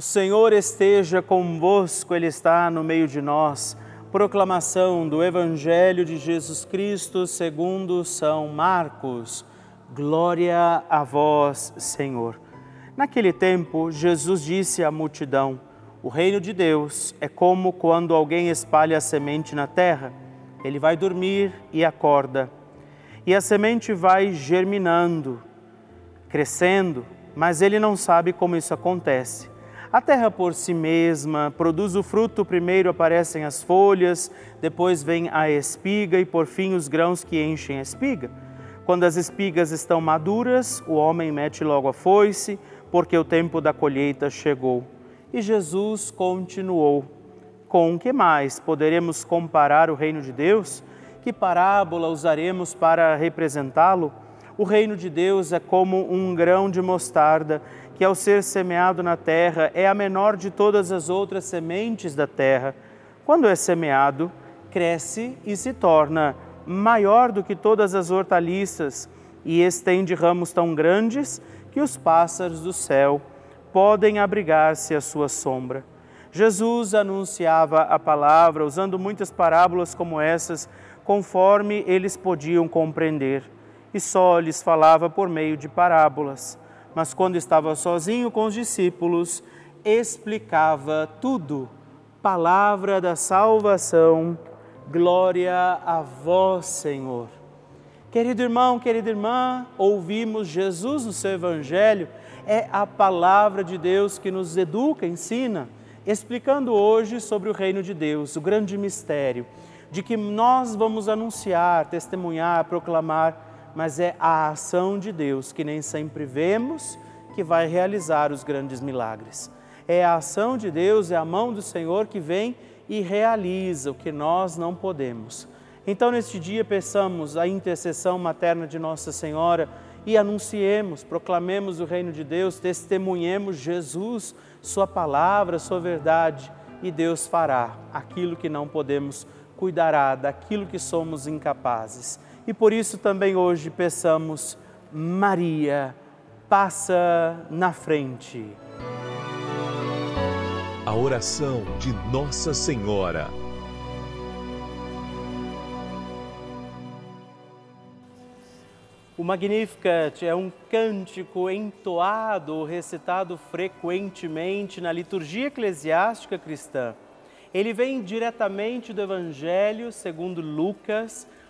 O Senhor esteja convosco, Ele está no meio de nós. Proclamação do Evangelho de Jesus Cristo segundo São Marcos. Glória a vós, Senhor. Naquele tempo, Jesus disse à multidão: O reino de Deus é como quando alguém espalha a semente na terra. Ele vai dormir e acorda e a semente vai germinando, crescendo, mas ele não sabe como isso acontece. A terra por si mesma produz o fruto, primeiro aparecem as folhas, depois vem a espiga e por fim os grãos que enchem a espiga. Quando as espigas estão maduras, o homem mete logo a foice, porque o tempo da colheita chegou. E Jesus continuou: Com que mais poderemos comparar o reino de Deus? Que parábola usaremos para representá-lo? O reino de Deus é como um grão de mostarda que, ao ser semeado na terra, é a menor de todas as outras sementes da terra. Quando é semeado, cresce e se torna maior do que todas as hortaliças e estende ramos tão grandes que os pássaros do céu podem abrigar-se à sua sombra. Jesus anunciava a palavra usando muitas parábolas como essas conforme eles podiam compreender. e só lhes falava por meio de parábolas. Mas quando estava sozinho com os discípulos, explicava tudo. Palavra da salvação, glória a vós, Senhor. Querido irmão, querida irmã, ouvimos Jesus no seu Evangelho, é a palavra de Deus que nos educa, ensina, explicando hoje sobre o reino de Deus, o grande mistério, de que nós vamos anunciar, testemunhar, proclamar, mas é a ação de Deus que nem sempre vemos que vai realizar os grandes milagres. É a ação de Deus, é a mão do Senhor que vem e realiza o que nós não podemos. Então, neste dia, peçamos a intercessão materna de Nossa Senhora e anunciemos, proclamemos o reino de Deus, testemunhemos Jesus, Sua palavra, Sua verdade, e Deus fará aquilo que não podemos, cuidará daquilo que somos incapazes. E por isso também hoje peçamos, Maria, passa na frente. A oração de Nossa Senhora. O Magnificat é um cântico entoado ou recitado frequentemente na liturgia eclesiástica cristã. Ele vem diretamente do Evangelho segundo Lucas,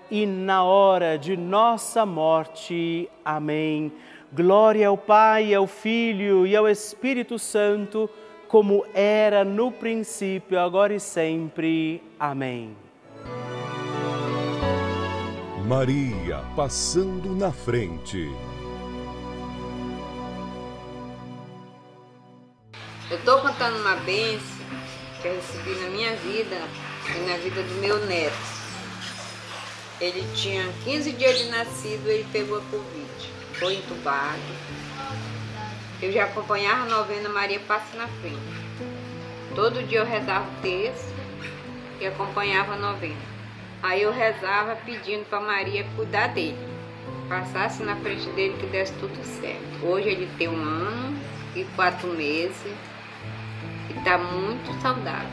e na hora de nossa morte. Amém. Glória ao Pai, ao Filho e ao Espírito Santo, como era no princípio, agora e sempre. Amém. Maria passando na frente. Eu estou contando uma bênção que eu recebi na minha vida e na vida do meu neto. Ele tinha 15 dias de nascido e pegou a Covid. Foi entubado. Eu já acompanhava a novena Maria Passa na Frente. Todo dia eu rezava o texto e acompanhava a novena. Aí eu rezava pedindo para Maria cuidar dele, passasse na frente dele que desse tudo certo. Hoje ele tem um ano e quatro meses está muito saudável.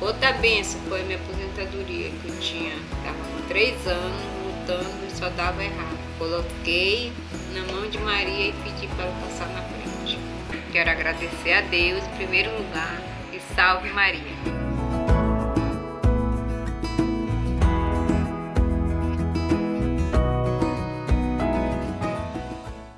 Outra benção foi a minha aposentadoria, que eu tinha, estava com três anos lutando e só dava errado. Coloquei na mão de Maria e pedi para ela passar na frente. Quero agradecer a Deus em primeiro lugar e salve Maria.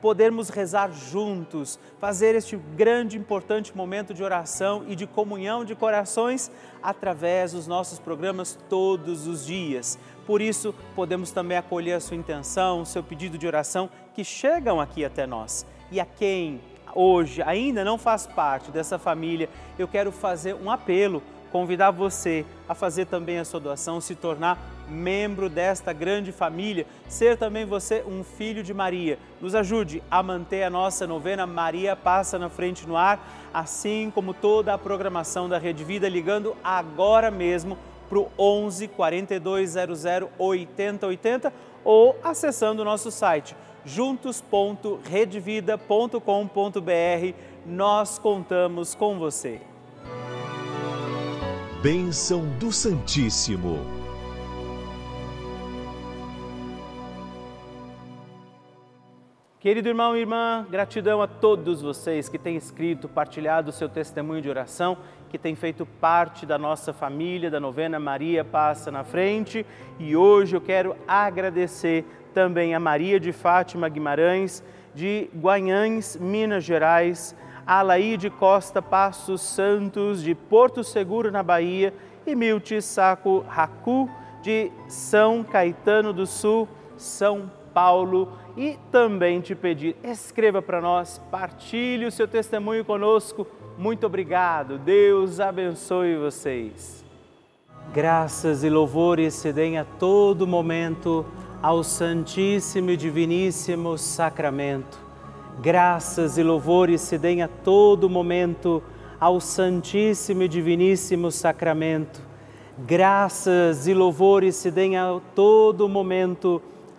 podermos rezar juntos, fazer este grande importante momento de oração e de comunhão de corações através dos nossos programas todos os dias. Por isso, podemos também acolher a sua intenção, o seu pedido de oração que chegam aqui até nós. E a quem hoje ainda não faz parte dessa família, eu quero fazer um apelo convidar você a fazer também a sua doação, se tornar membro desta grande família, ser também você um filho de Maria. Nos ajude a manter a nossa novena Maria Passa na Frente no Ar, assim como toda a programação da Rede Vida, ligando agora mesmo para o 11 4200 8080 ou acessando o nosso site juntos.redvida.com.br. Nós contamos com você. Bênção do Santíssimo. Querido irmão e irmã, gratidão a todos vocês que têm escrito, partilhado o seu testemunho de oração, que têm feito parte da nossa família, da novena Maria Passa na Frente. E hoje eu quero agradecer também a Maria de Fátima Guimarães, de Guanhães, Minas Gerais, Alaide Costa Passos Santos, de Porto Seguro, na Bahia, e Milti Saco Racu, de São Caetano do Sul, São Paulo. E também te pedir, escreva para nós, partilhe o seu testemunho conosco. Muito obrigado, Deus abençoe vocês. Graças e louvores se deem a todo momento ao Santíssimo e Diviníssimo Sacramento Graças e louvores se deem a todo momento ao Santíssimo e Diviníssimo Sacramento. Graças e louvores se deem a todo momento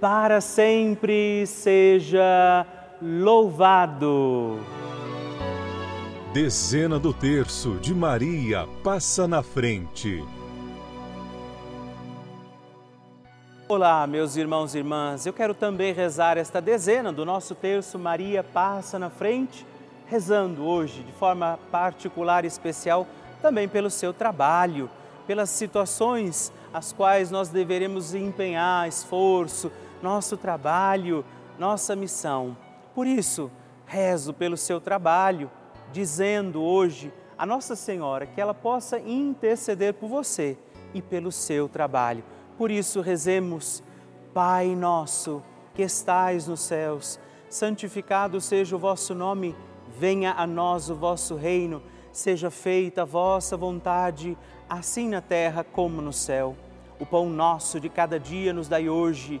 para sempre seja louvado. Dezena do terço de Maria passa na frente. Olá, meus irmãos e irmãs. Eu quero também rezar esta dezena do nosso terço Maria passa na frente, rezando hoje de forma particular e especial também pelo seu trabalho, pelas situações as quais nós deveremos empenhar esforço, nosso trabalho, nossa missão. Por isso, rezo pelo seu trabalho, dizendo hoje a Nossa Senhora que ela possa interceder por você e pelo seu trabalho. Por isso, rezemos, Pai nosso que estais nos céus, santificado seja o vosso nome, venha a nós o vosso reino, seja feita a vossa vontade, assim na terra como no céu. O pão nosso de cada dia nos dai hoje